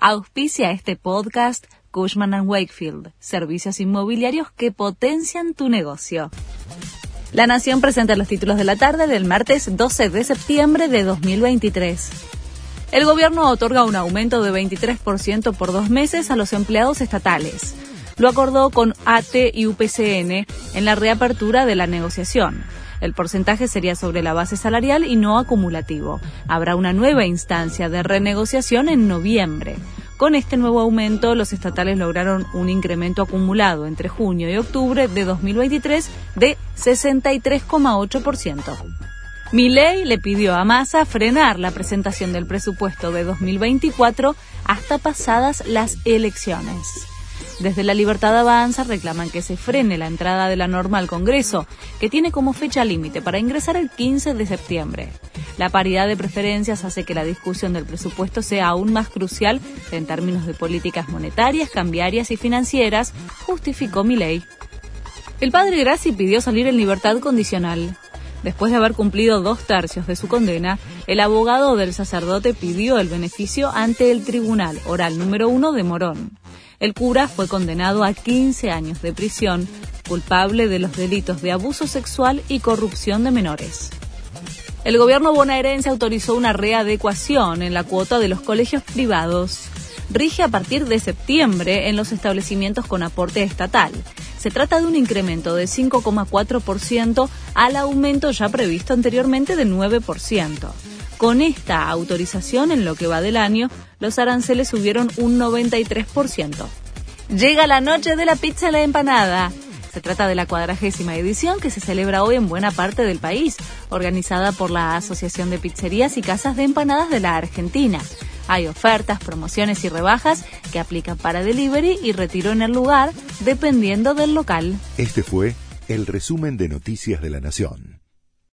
Auspicia este podcast Cushman ⁇ Wakefield, servicios inmobiliarios que potencian tu negocio. La Nación presenta los títulos de la tarde del martes 12 de septiembre de 2023. El gobierno otorga un aumento de 23% por dos meses a los empleados estatales. Lo acordó con AT y UPCN en la reapertura de la negociación. El porcentaje sería sobre la base salarial y no acumulativo. Habrá una nueva instancia de renegociación en noviembre. Con este nuevo aumento, los estatales lograron un incremento acumulado entre junio y octubre de 2023 de 63,8%. Milei le pidió a Massa frenar la presentación del presupuesto de 2024 hasta pasadas las elecciones. Desde la Libertad Avanza reclaman que se frene la entrada de la norma al Congreso, que tiene como fecha límite para ingresar el 15 de septiembre. La paridad de preferencias hace que la discusión del presupuesto sea aún más crucial en términos de políticas monetarias, cambiarias y financieras, justificó Milei. El padre Grassi pidió salir en libertad condicional. Después de haber cumplido dos tercios de su condena, el abogado del sacerdote pidió el beneficio ante el Tribunal Oral número uno de Morón. El cura fue condenado a 15 años de prisión, culpable de los delitos de abuso sexual y corrupción de menores. El gobierno bonaerense autorizó una readecuación en la cuota de los colegios privados. Rige a partir de septiembre en los establecimientos con aporte estatal. Se trata de un incremento de 5,4% al aumento ya previsto anteriormente de 9%. Con esta autorización en lo que va del año, los aranceles subieron un 93%. Llega la noche de la pizza y la empanada. Se trata de la cuadragésima edición que se celebra hoy en buena parte del país, organizada por la Asociación de Pizzerías y Casas de Empanadas de la Argentina. Hay ofertas, promociones y rebajas que aplican para delivery y retiro en el lugar, dependiendo del local. Este fue el resumen de Noticias de la Nación.